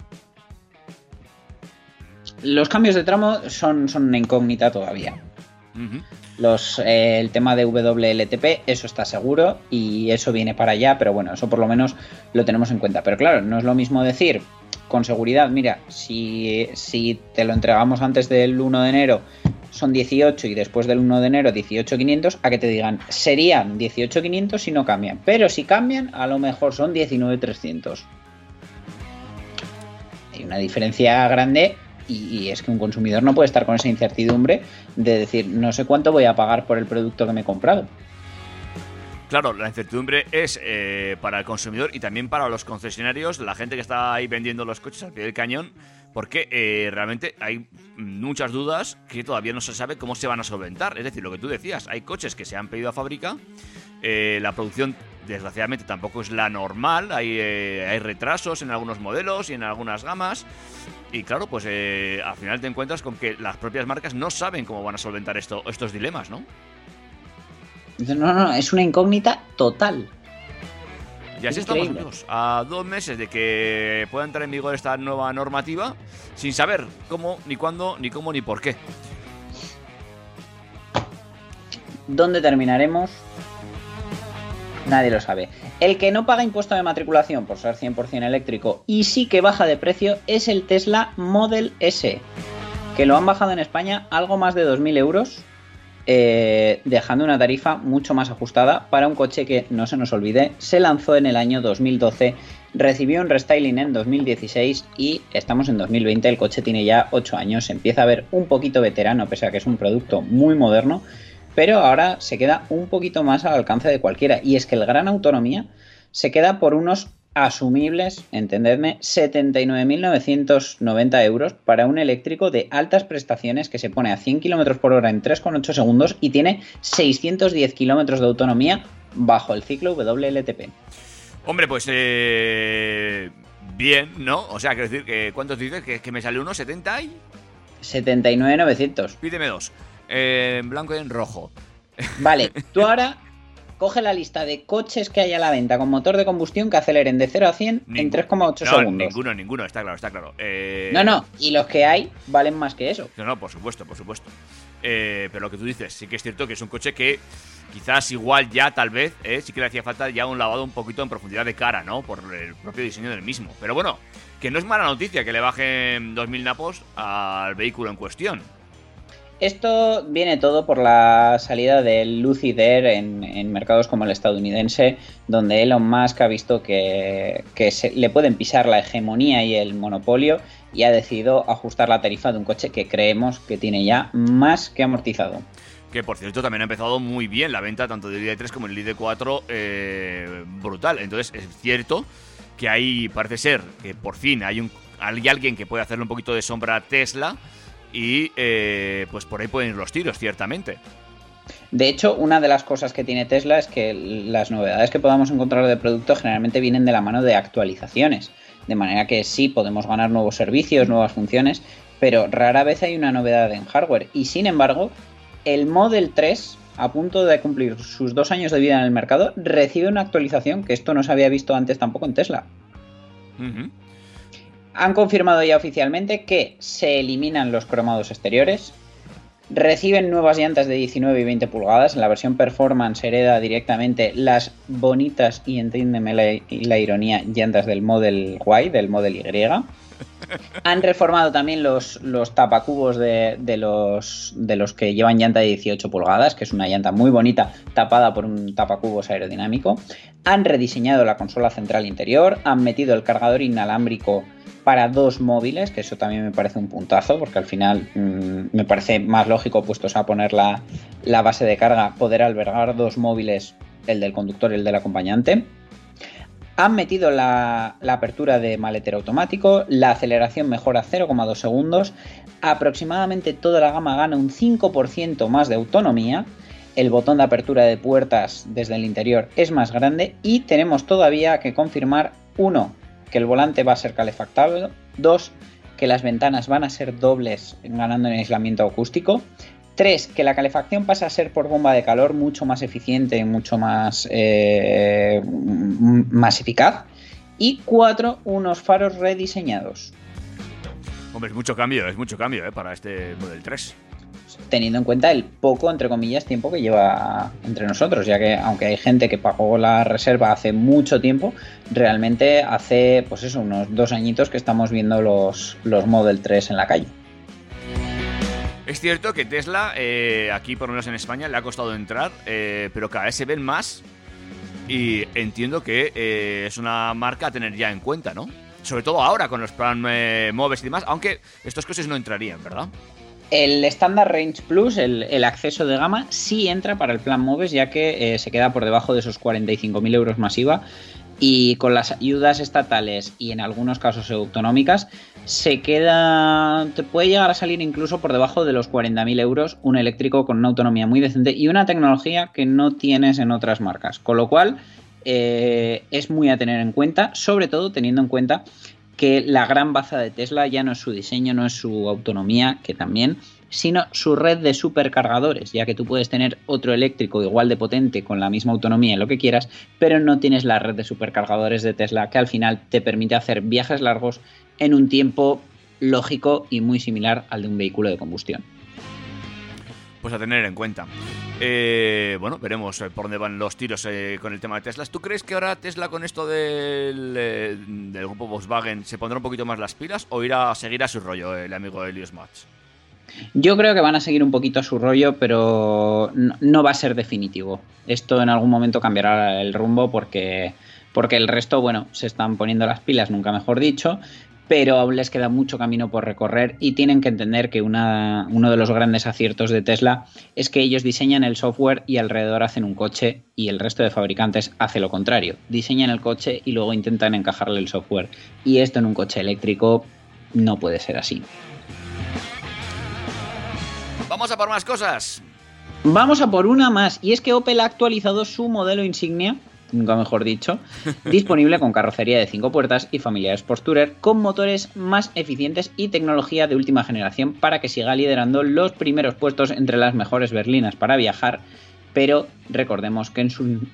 Los cambios de tramo son, son una incógnita todavía. Eh, el tema de WLTP, eso está seguro y eso viene para allá, pero bueno, eso por lo menos lo tenemos en cuenta. Pero claro, no es lo mismo decir con seguridad, mira, si, si te lo entregamos antes del 1 de enero son 18 y después del 1 de enero 18.500, a que te digan serían 18.500 si no cambian, pero si cambian a lo mejor son 19.300. Hay una diferencia grande y, es que un consumidor no puede estar con esa incertidumbre de decir no sé cuánto voy a pagar por el producto que me he comprado. Claro, la incertidumbre es eh, para el consumidor y también para los concesionarios, la gente que está ahí vendiendo los coches al pie del cañón, porque eh, realmente hay muchas dudas que todavía no se sabe cómo se van a solventar. Es decir, lo que tú decías, hay coches que se han pedido a fábrica, eh, la producción desgraciadamente tampoco es la normal, hay, hay retrasos en algunos modelos y en algunas gamas, y claro, pues eh, al final te encuentras con que las propias marcas no saben cómo van a solventar esto, estos dilemas, ¿no? No, no, es una incógnita total. Y así estamos, amigos, a dos meses de que pueda entrar en vigor esta nueva normativa, sin saber cómo, ni cuándo, ni cómo, ni por qué. ¿Dónde terminaremos? Nadie lo sabe. El que no paga impuesto de matriculación por ser 100% eléctrico y sí que baja de precio es el Tesla Model S, que lo han bajado en España algo más de 2.000 euros eh, dejando una tarifa mucho más ajustada para un coche que, no se nos olvide, se lanzó en el año 2012, recibió un restyling en 2016 y estamos en 2020, el coche tiene ya 8 años, se empieza a ver un poquito veterano, pese a que es un producto muy moderno, pero ahora se queda un poquito más al alcance de cualquiera, y es que el gran autonomía se queda por unos asumibles, entendedme, 79.990 euros para un eléctrico de altas prestaciones que se pone a 100 km por hora en 3,8 segundos y tiene 610 km de autonomía bajo el ciclo WLTP. Hombre, pues eh, bien, ¿no? O sea, quiero decir que ¿cuántos dices? ¿Que, que me sale uno? ¿70 y? 79.900. Pídeme dos. Eh, en blanco y en rojo. Vale, <laughs> tú ahora coge la lista de coches que hay a la venta con motor de combustión que aceleren de 0 a 100 en 3,8 no, segundos. Ninguno, ninguno, está claro, está claro. Eh, No, no, y los que hay valen más que eso. No, no, por supuesto, por supuesto. Eh, pero lo que tú dices, sí que es cierto que es un coche que quizás igual ya, tal vez, eh, sí que le hacía falta ya un lavado un poquito en profundidad de cara, ¿no? Por el propio diseño del mismo. Pero bueno, que no es mala noticia que le bajen 2.000 napos al vehículo en cuestión. Esto viene todo por la salida del Lucid Air en, mercados como el estadounidense, donde Elon Musk ha visto que, que le pueden pisar la hegemonía y el monopolio y ha decidido ajustar la tarifa de un coche que creemos que tiene ya más que amortizado. Que por cierto también ha empezado muy bien la venta tanto del ID3 como el ID4 eh, brutal. Entonces es cierto que ahí parece ser que por fin hay, un, hay alguien que puede hacerle un poquito de sombra a Tesla y eh, pues por ahí pueden ir los tiros, ciertamente. De hecho, una de las cosas que tiene Tesla es que las novedades que podamos encontrar de producto generalmente vienen de la mano de actualizaciones. De manera que sí, podemos ganar nuevos servicios, nuevas funciones, pero rara vez hay una novedad en hardware. Y sin embargo, el Model 3, a punto de cumplir sus dos años de vida en el mercado, recibe una actualización que esto no se había visto antes tampoco en Tesla. Han confirmado ya oficialmente que se eliminan los cromados exteriores, reciben nuevas llantas de 19 y 20 pulgadas, en la versión Performance hereda directamente las bonitas y entiéndeme la, la ironía llantas del Model Y, del Model Y. <laughs> Han reformado también los, los tapacubos de, de los, de los que llevan llanta de 18 pulgadas, que es una llanta muy bonita tapada por un tapacubos aerodinámico. Han rediseñado la consola central interior, han metido el cargador inalámbrico para dos móviles, que eso también me parece un puntazo, porque al final mmm, me parece más lógico, puestos a poner la, la base de carga, poder albergar dos móviles, el del conductor y el del acompañante. Han metido la, la, apertura de maletero automático, la aceleración mejora 0,2 segundos, aproximadamente toda la gama gana un 5% más de autonomía, el botón de apertura de puertas desde el interior es más grande y tenemos todavía que confirmar, uno, que el volante va a ser calefactable, dos, que las ventanas van a ser dobles ganando en aislamiento acústico, 3. Que la calefacción pasa a ser por bomba de calor mucho más eficiente mucho más, eh, más eficaz. Y 4. Unos faros rediseñados. Hombre, es mucho cambio, es mucho cambio ¿eh? para este Model 3. Teniendo en cuenta el poco, entre comillas, tiempo que lleva entre nosotros, ya que aunque hay gente que pagó la reserva hace mucho tiempo, realmente hace, pues eso, unos dos añitos que estamos viendo los, los Model 3 en la calle. Es cierto que Tesla, eh, aquí por lo menos en España, le ha costado entrar, eh, pero cada vez se ven más y entiendo que eh, es una marca a tener ya en cuenta, ¿no? Sobre todo ahora con los plan Moves y demás, aunque estos coches no entrarían, ¿verdad? El Standard Range Plus, el, acceso de gama, sí entra para el plan Moves, ya que se queda por debajo de esos 45.000 euros masiva. Y con las ayudas estatales y en algunos casos autonómicas se queda te puede llegar a salir incluso por debajo de los 40.000 euros un eléctrico con una autonomía muy decente y una tecnología que no tienes en otras marcas. Con lo cual eh, es muy a tener en cuenta sobre todo teniendo en cuenta que la gran baza de Tesla ya no es su diseño no es su autonomía que también sino su red de supercargadores, ya que tú puedes tener otro eléctrico igual de potente con la misma autonomía y lo que quieras, pero no tienes la red de supercargadores de Tesla que al final te permite hacer viajes largos en un tiempo lógico y muy similar al de un vehículo de combustión. Pues a tener en cuenta. Eh, bueno, veremos por dónde van los tiros eh, con el tema de Tesla. ¿Tú crees que ahora Tesla con esto del, eh, del grupo Volkswagen se pondrá un poquito más las pilas o irá a seguir a su rollo el amigo Elios Match? Yo creo que van a seguir un poquito a su rollo, pero no va a ser definitivo. Esto en algún momento cambiará el rumbo porque, porque el resto, bueno, se están poniendo las pilas, nunca mejor dicho, pero aún les queda mucho camino por recorrer y tienen que entender que una, uno de los grandes aciertos de Tesla es que ellos diseñan el software y alrededor hacen un coche y el resto de fabricantes hace lo contrario. Diseñan el coche y luego intentan encajarle el software. Y esto en un coche eléctrico no puede ser así. Vamos a por más cosas. Vamos a por una más. Y es que Opel ha actualizado su modelo insignia, nunca mejor dicho, disponible con carrocería de 5 puertas y familia Sport Tourer, con motores más eficientes y tecnología de última generación para que siga liderando los primeros puestos entre las mejores berlinas para viajar. Pero recordemos que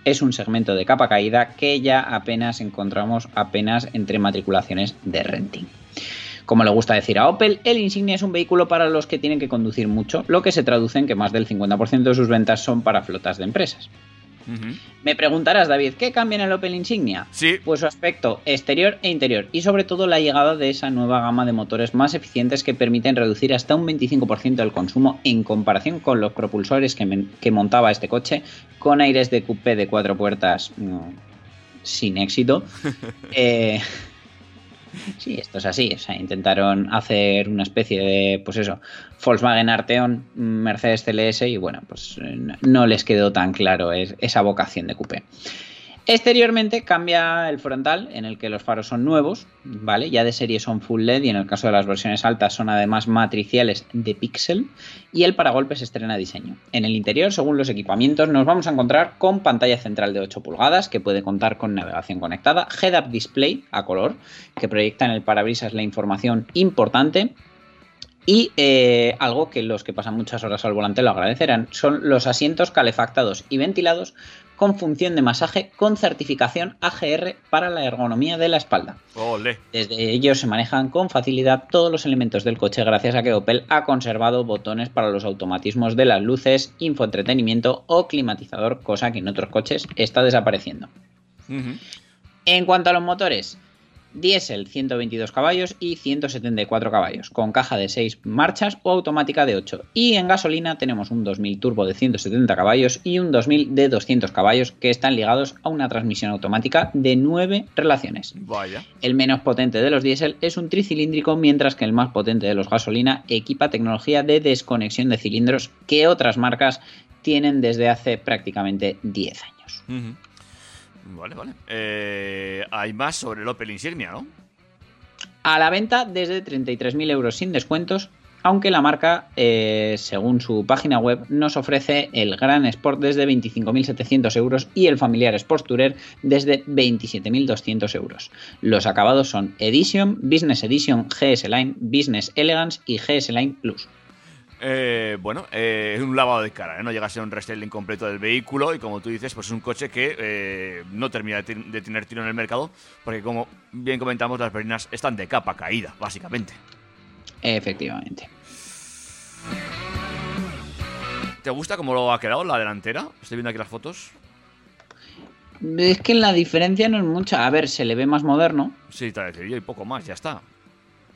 es un segmento de capa caída que ya apenas encontramos apenas entre matriculaciones de renting. Como le gusta decir a Opel, el Insignia es un vehículo para los que tienen que conducir mucho, lo que se traduce en que más del 50% de sus ventas son para flotas de empresas. Uh -huh. Me preguntarás, David, ¿qué cambia en el Opel Insignia? Sí. Pues su aspecto exterior e interior y sobre todo la llegada de esa nueva gama de motores más eficientes que permiten reducir hasta un 25% el consumo en comparación con los propulsores que, me, que, montaba este coche con aires de coupé de cuatro puertas no, sin éxito. <laughs> eh, Sí, esto es así. O sea, intentaron hacer una especie de, pues eso, Volkswagen Arteon, Mercedes CLS y bueno, pues eh, no- les quedó tan claro es- esa vocación de coupé. Exteriormente cambia el frontal en el que los faros son nuevos, ¿vale? Ya de serie son full LED y en el caso de las versiones altas son además matriciales de píxel y el paragolpes estrena diseño. En el interior, según los equipamientos, nos vamos a encontrar con pantalla central de 8 pulgadas que puede contar con navegación conectada, head-up display a color que proyecta en el parabrisas la información importante y eh, algo que los que pasan muchas horas al volante lo agradecerán son los asientos calefactados y ventilados con función de masaje con certificación AGR para la ergonomía de la espalda. Desde ellos se manejan con facilidad todos los elementos del coche gracias a que Opel ha conservado botones para los automatismos de las luces, infoentretenimiento o climatizador, cosa que en otros coches está desapareciendo. En cuanto a los motores, diésel 122 caballos y 174 caballos, con caja de 6 marchas o automática de 8. Y en gasolina tenemos un 2000 turbo de 170 caballos y un 2000 de 200 caballos que están ligados a una transmisión automática de 9 relaciones. Vaya. El menos potente de los diésel es un tricilíndrico, mientras que el más potente de los gasolina equipa tecnología de desconexión de cilindros que otras marcas tienen desde hace prácticamente 10 años. Vale, vale. Eh, hay más sobre el Opel Insignia, ¿no? A la venta desde 33.000 euros sin descuentos, aunque la marca, eh, según su página web, nos ofrece el Gran Sport desde 25.700 euros y el familiar Sport Tourer desde 27.200 euros. Los acabados son Edition, Business Edition, GS Line, Business Elegance y GS Line Plus. Eh, bueno, eh, es un lavado de cara, ¿eh? no llega a ser un restyling completo del vehículo y como tú dices, pues es un coche que no termina de, de tener tiro en el mercado porque como bien comentamos, las berlinas están de capa caída, básicamente. Efectivamente. ¿Te gusta cómo lo ha quedado la delantera? Estoy viendo aquí las fotos. Es que la diferencia no es mucha. A ver, se le ve más moderno, Sí, decir yo y poco más, ya está.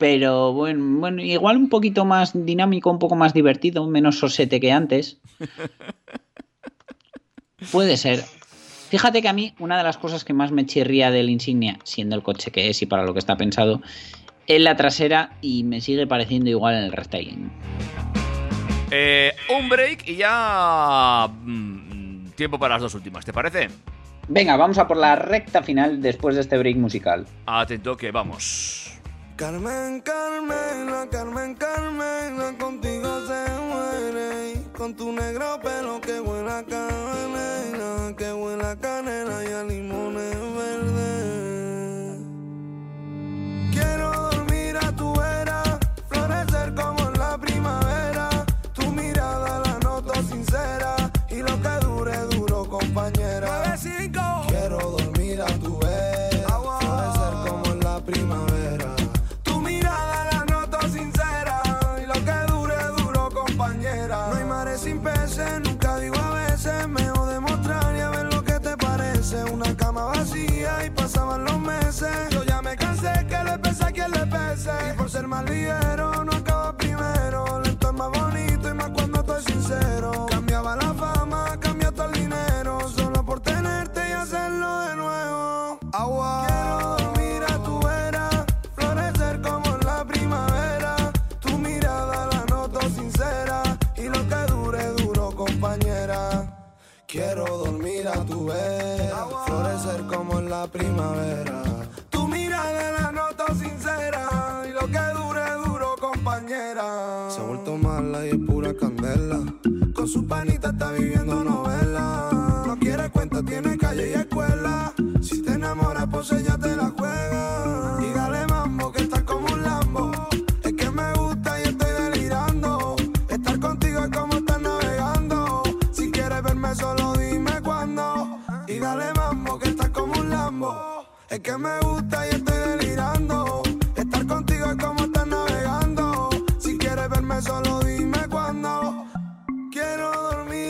Pero bueno, bueno, igual un poquito más dinámico, un poco más divertido, menos sosete que antes. <laughs> Puede ser. Fíjate que a mí una de las cosas que más me chirría del Insignia, siendo el coche que es y para lo que está pensado, es la trasera y me sigue pareciendo igual en el restyling. Eh, un break y ya... mm, tiempo para las dos últimas, ¿te parece? Venga, vamos a por la recta final después de este break musical. Atento que vamos. Carmen, Carmela, Carmen, Carmela, contigo se muere. Con tu negro pelo que huele a canela, que huele a canela y a limones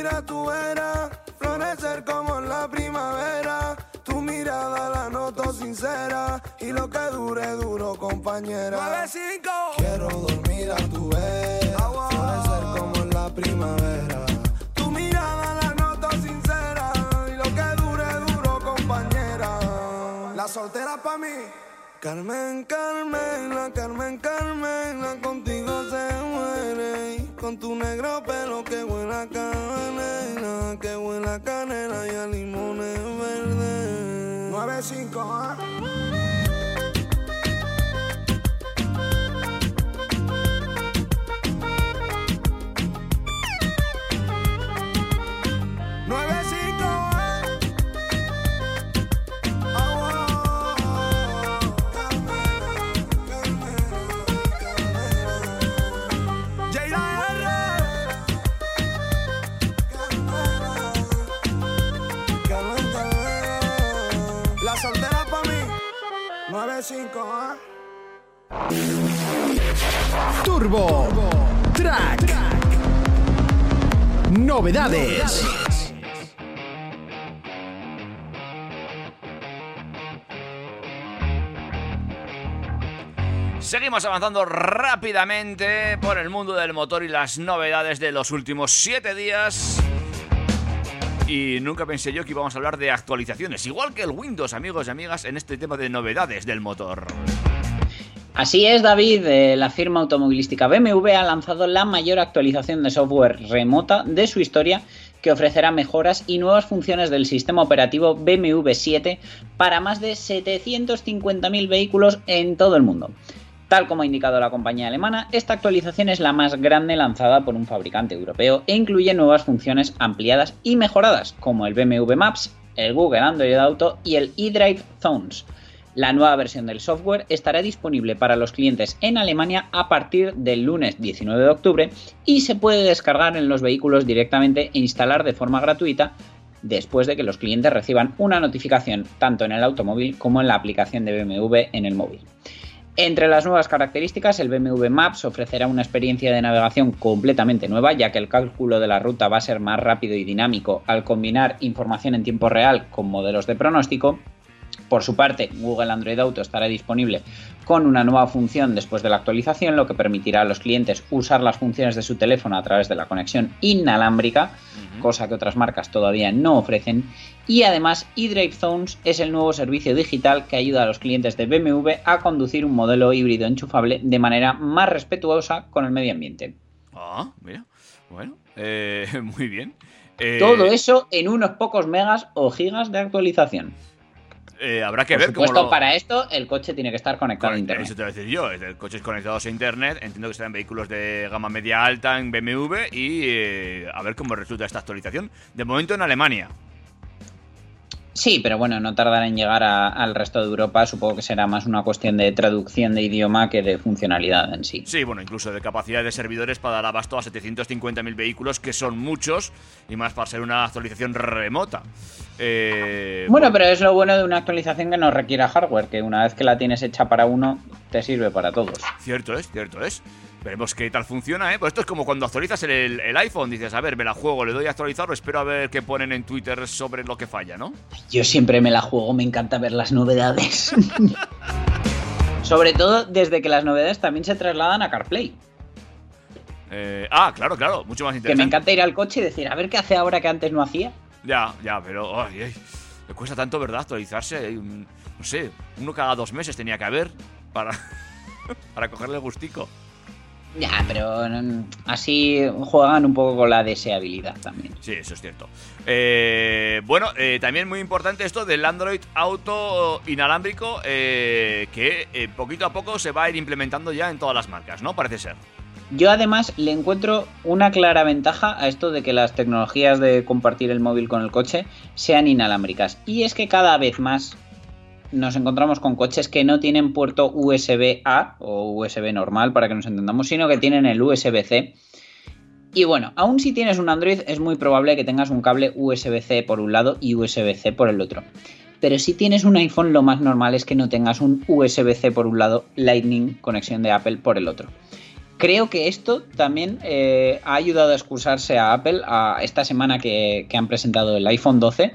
dormir a tu vera, florecer como en la primavera. Tu mirada la noto sincera y lo que dure duro, compañera. Quiero dormir a tu vera, florecer como en la primavera. Tu mirada la noto sincera y lo que dure duro, compañera. La soltera pa' mí, Carmen, Carmen, la Carmen, Carmen, la contigo se muere. Con tu negro pelo que huele a canela, que huele a canela y a limones verdes. 95 ¿ah? Turbo Track. Novedades. Seguimos avanzando rápidamente por el mundo del motor y las novedades de los últimos 7 días. Y nunca pensé yo que íbamos a hablar de actualizaciones, igual que el Windows, amigos y amigas, en este tema de novedades del motor. Así es, David. eh, la firma automovilística BMW ha lanzado la mayor actualización de software remota de su historia que ofrecerá mejoras y nuevas funciones del sistema operativo BMW 7 para más de 750.000 vehículos en todo el mundo. Tal como ha indicado la compañía alemana, esta actualización es la más grande lanzada por un fabricante europeo e incluye nuevas funciones ampliadas y mejoradas, como el BMW Maps, el Google Android Auto y el eDrive Zones. La nueva versión del software estará disponible para los clientes en Alemania a partir del lunes 19 de octubre y se puede descargar en los vehículos directamente e instalar de forma gratuita después de que los clientes reciban una notificación tanto en el automóvil como en la aplicación de BMW en el móvil. Entre las nuevas características, el BMW Maps ofrecerá una experiencia de navegación completamente nueva, ya que el cálculo de la ruta va a ser más rápido y dinámico al combinar información en tiempo real con modelos de pronóstico. Por su parte, Google Android Auto estará disponible con una nueva función después de la actualización, lo que permitirá a los clientes usar las funciones de su teléfono a través de la conexión inalámbrica, cosa que otras marcas todavía no ofrecen. Y además, eDrive Zones es el nuevo servicio digital que ayuda a los clientes de BMW a conducir un modelo híbrido enchufable de manera más respetuosa con el medio ambiente. Ah, mira. Bueno, eh, <laughs> muy bien. Eh, Todo eso en unos pocos megas o gigas de actualización. Eh, habrá que Por ver cómo supuesto, lo- para esto el coche tiene que estar conectado a internet. Eso te voy a decir yo, es de coches conectados a internet, entiendo que están en vehículos de gama media alta en BMW y eh, a ver cómo resulta esta actualización. De momento en Alemania. Sí, pero bueno, no tardará en llegar a- al resto de Europa. Supongo que será más una cuestión de traducción de idioma que de funcionalidad en sí. Sí, bueno, incluso de capacidad de servidores para dar abasto a 750.000 vehículos, que son muchos, y más para ser una actualización remota. Eh, Bueno, pero es lo bueno de una actualización que no requiera hardware, que una vez que la tienes hecha para uno, te sirve para todos. Cierto es, cierto es. Veremos qué tal funciona, ¿eh? Pues esto es como cuando actualizas el, el iPhone. Dices, a ver, me la juego, le doy a actualizar, o espero a ver qué ponen en Twitter sobre lo que falla, ¿no? Yo siempre me la juego, me encanta ver las novedades. <laughs> Sobre todo desde que las novedades también se trasladan a CarPlay. Eh, ah, claro, claro, mucho más Que me interesante. encanta ir al coche y decir, a ver qué hace ahora que antes no hacía. Ya, ya, pero ay, ay, me cuesta tanto, ¿verdad? Actualizarse. No sé, uno cada dos meses tenía que haber para, <laughs> para cogerle el gustico. Ya, pero mm, así juegan un poco con la deseabilidad también. Sí, eso es cierto. Eh, bueno, eh, también muy importante esto del Android Auto inalámbrico, eh, que eh, poquito a poco se va a ir implementando ya en todas las marcas, ¿no? Parece ser. Yo además le encuentro una clara ventaja a esto de que las tecnologías de compartir el móvil con el coche sean inalámbricas. Y es que cada vez más nos encontramos con coches que no tienen puerto USB-A o USB normal para que nos entendamos, sino que tienen el USB-C. Y bueno, aún si tienes un Android es muy probable que tengas un cable USB-C por un lado y USB-C por el otro. Pero si tienes un iPhone lo más normal es que no tengas un USB-C por un lado, Lightning, conexión de Apple por el otro. Creo que esto también eh, ha ayudado a excusarse a Apple a esta semana que, que han presentado el iPhone 12.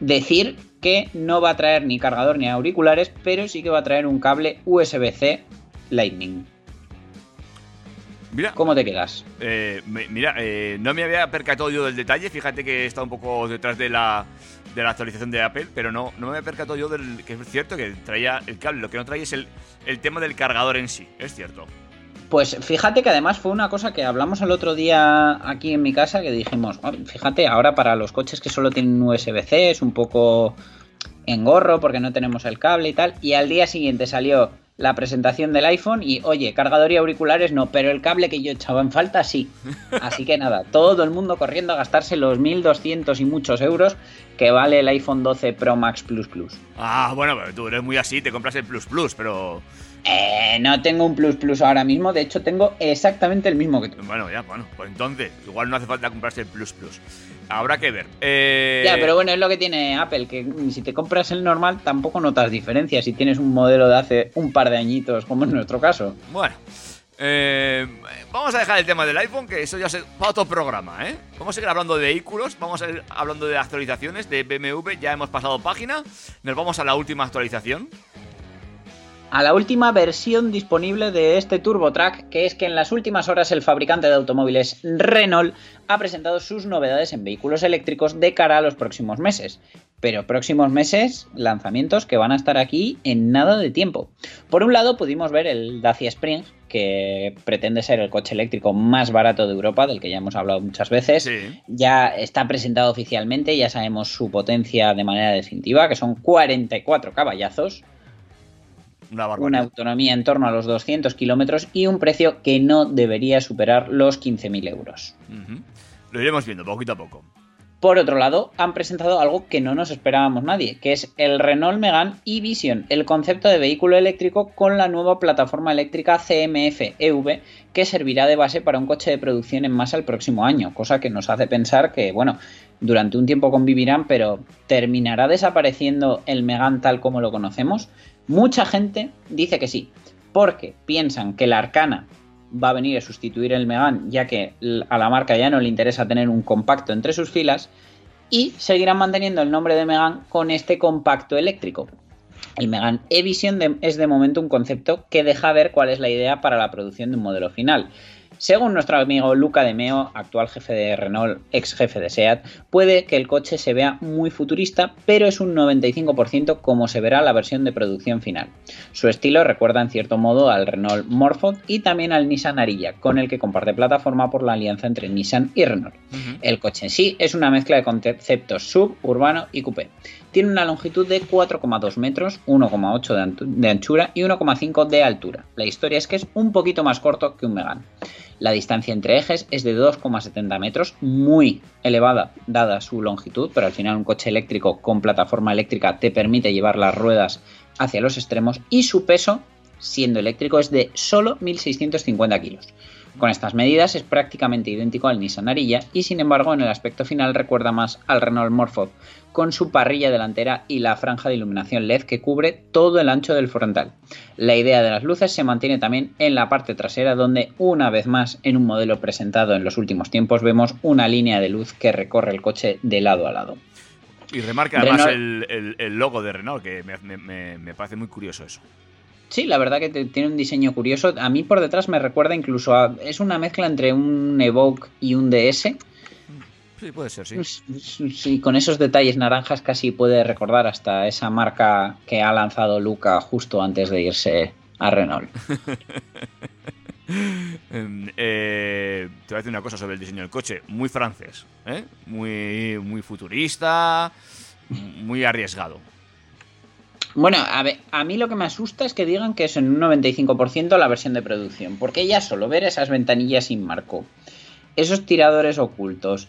Decir que no va a traer ni cargador ni auriculares, pero sí que va a traer un cable USB-C Lightning. Mira, ¿Cómo te quedas? Eh, mira, eh, no me había percatado yo del detalle. Fíjate que he estado un poco detrás de la de la actualización de Apple, pero no, no me he percatado yo del que es cierto que traía el cable. Lo que no traía es el, el tema del cargador en sí, es cierto. Pues fíjate que además fue una cosa que hablamos el otro día aquí en mi casa que dijimos, "Oh, fíjate, ahora para los coches que solo tienen USB-C es un poco engorro porque no tenemos el cable y tal. Y al día siguiente salió la presentación del iPhone y, oye, cargador y auriculares no, pero el cable que yo echaba en falta sí. <laughs> Así que nada, todo el mundo corriendo a gastarse los 1.200 y muchos euros que vale el iPhone 12 Pro Max Plus Plus. Ah, bueno, pero tú eres muy así, te compras el Plus Plus, pero... Eh, no tengo un Plus Plus ahora mismo, de hecho tengo exactamente el mismo que tú. Bueno, ya, bueno, pues entonces, igual no hace falta comprarse el Plus Plus. Habrá que ver. Eh, Ya, pero bueno, es lo que tiene Apple, que si te compras el normal tampoco notas diferencia si tienes un modelo de hace un par de añitos, como en nuestro caso. Bueno, eh, vamos a dejar el tema del iPhone, que eso ya es para otro programa, ¿eh? Vamos a seguir hablando de vehículos, vamos a ir hablando de actualizaciones de BMW, ya hemos pasado página, nos vamos a la última actualización. A la última versión disponible de este TurboTrack, que es que en las últimas horas el fabricante de automóviles Renault ha presentado sus novedades en vehículos eléctricos de cara a los próximos meses. Pero próximos meses, lanzamientos que van a estar aquí en nada de tiempo. Por un lado pudimos ver el Dacia Spring, que pretende ser el coche eléctrico más barato de Europa, del que ya hemos hablado muchas veces. Ya está presentado oficialmente, ya sabemos su potencia de manera definitiva, que son 44 caballazos, Una autonomía en torno a los 200 kilómetros y un precio que no debería superar los 15.000 euros. Lo iremos viendo poquito a poco. Por otro lado, han presentado algo que no nos esperábamos nadie, que es el Renault Megane e-Vision, el concepto de vehículo eléctrico con la nueva plataforma eléctrica CMF-EV que servirá de base para un coche de producción en masa el próximo año, cosa que nos hace pensar que, bueno, durante un tiempo convivirán, pero ¿terminará desapareciendo el Megane tal como lo conocemos? Mucha gente dice que sí, porque piensan que la Arcana va a venir a sustituir el Megane, ya que a la marca ya no le interesa tener un compacto entre sus filas, y seguirán manteniendo el nombre de Megane con este compacto eléctrico. El Megane E-Vision es de momento un concepto que deja ver cuál es la idea para la producción de un modelo final. Según nuestro amigo Luca de Meo, actual jefe de Renault, ex jefe de SEAT, puede que el coche se vea muy futurista, pero es un 95% como se verá la versión de producción final. Su estilo recuerda en cierto modo al Renault Morpho y también al Nissan Ariya, con el que comparte plataforma por la alianza entre Nissan y Renault. El coche en sí es una mezcla de conceptos sub, urbano y coupé. Tiene una longitud de 4,2 metros, 1,8 de, de anchura y 1,5 de altura. La historia es que es un poquito más corto que un Megane. La distancia entre ejes es de 2,70 metros, muy elevada dada su longitud, pero al final un coche eléctrico con plataforma eléctrica te permite llevar las ruedas hacia los extremos y su peso, siendo eléctrico, es de solo 1.650 kilos. Con estas medidas es prácticamente idéntico al Nissan Ariya y sin embargo en el aspecto final recuerda más al Renault Morpho con su parrilla delantera y la franja de iluminación LED que cubre todo el ancho del frontal. La idea de las luces se mantiene también en la parte trasera donde una vez más en un modelo presentado en los últimos tiempos vemos una línea de luz que recorre el coche de lado a lado. Y remarca además Renault- el, el- el logo de Renault, que me- me parece muy curioso eso. Sí, la verdad que te- tiene un diseño curioso. A mí por detrás me recuerda incluso a... Es una mezcla entre un Evoque y un DS. Sí, puede ser, sí. Sí, con esos detalles naranjas casi puede recordar hasta esa marca que ha lanzado Luca justo antes de irse a Renault. <laughs> Em, eh, te voy a decir una cosa sobre el diseño del coche. Muy francés, ¿eh? Muy, muy futurista, muy arriesgado. Bueno, a, ver, a mí lo que me asusta es que digan que es en un 95% la versión de producción, porque ya solo ver esas ventanillas sin marco, esos tiradores ocultos,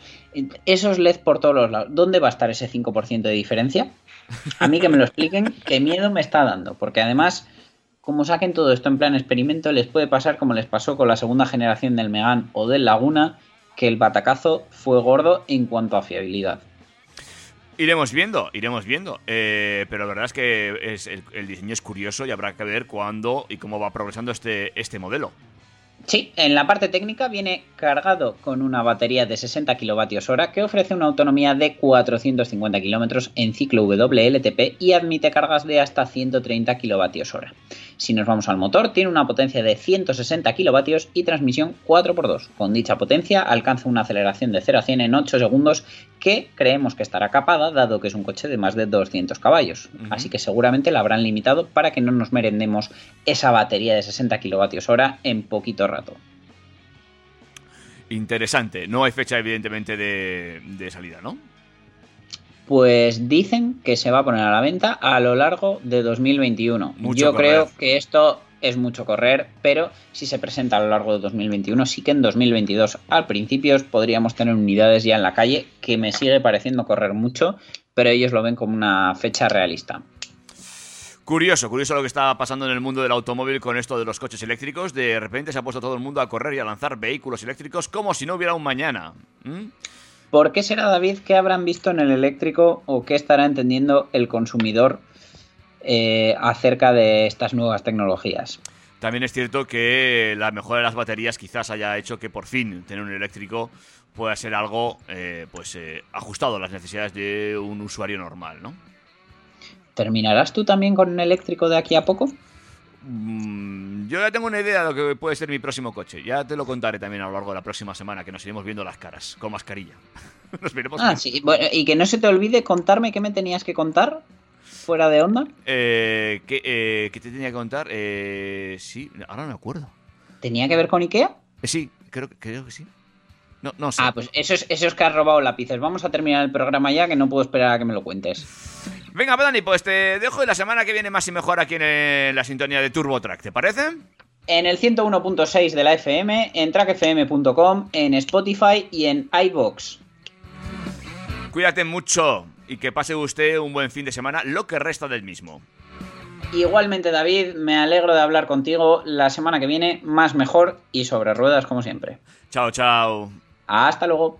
esos LED por todos los lados, ¿dónde va a estar ese 5% de diferencia? A mí que me lo expliquen, qué miedo me está dando, porque además, como saquen todo esto en plan experimento, les puede pasar como les pasó con la segunda generación del Megane o del Laguna, que el batacazo fue gordo en cuanto a fiabilidad. Iremos viendo, iremos viendo. Eh, pero la verdad es que el diseño es curioso y habrá que ver cuándo y cómo va progresando este, este modelo. Sí, en la parte técnica viene cargado con una batería de 60 kWh que ofrece una autonomía de 450 km en ciclo WLTP y admite cargas de hasta 130 kWh. Si nos vamos al motor, tiene una potencia de 160 kilovatios y transmisión 4x2. Con dicha potencia alcanza una aceleración de 0 a 100 en 8 segundos que creemos que estará capada dado que es un coche de más de 200 caballos. Así que seguramente la habrán limitado para que no nos merendemos esa batería de 60 kilovatios hora en poquito rato. Interesante. No hay fecha, evidentemente, de, de salida, ¿no? Pues dicen que se va a poner a la venta a lo largo de 2021. Mucho Yo correr. creo que esto es mucho correr, pero si se presenta a lo largo de 2021, sí que en 2022 al principio podríamos tener unidades ya en la calle, que me sigue pareciendo correr mucho, pero ellos lo ven como una fecha realista. Curioso, curioso lo que está pasando en el mundo del automóvil con esto de los coches eléctricos. De repente se ha puesto todo el mundo a correr y a lanzar vehículos eléctricos como si no hubiera un mañana. ¿Mm? ¿Por qué será, David, qué habrán visto en el eléctrico o qué estará entendiendo el consumidor eh, acerca de estas nuevas tecnologías? También es cierto que la mejora de las baterías quizás haya hecho que por fin tener un eléctrico pueda ser algo eh, pues eh, ajustado a las necesidades de un usuario normal, ¿no? ¿Terminarás tú también con un eléctrico de aquí a poco? Mm, yo ya tengo una idea de lo que puede ser mi próximo coche. Ya te lo contaré también a lo largo de la próxima semana, que nos iremos viendo las caras, con mascarilla. <laughs> nos veremos Ah, sí. Bueno, y que no se te olvide contarme qué me tenías que contar fuera de onda. Eh, ¿qué, eh, qué te tenía que contar? Eh, sí, ahora no me acuerdo. ¿Tenía que ver con Ikea? Eh, sí, creo, creo que sí. No, no sé. Ah, pues eso es, eso es que has robado lápices. Vamos a terminar el programa ya, que no puedo esperar a que me lo cuentes. Venga, Dani, pues te dejo y la semana que viene más y mejor aquí en eh, la sintonía de Turbo Track, ¿te parece? En el 101.6 de la FM, en trackfm.com, en Spotify y en iBox. Cuídate mucho y que pase usted un buen fin de semana, lo que resta del mismo. Igualmente, David, me alegro de hablar contigo la semana que viene, más mejor y sobre ruedas como siempre. Chao, chao. Hasta luego.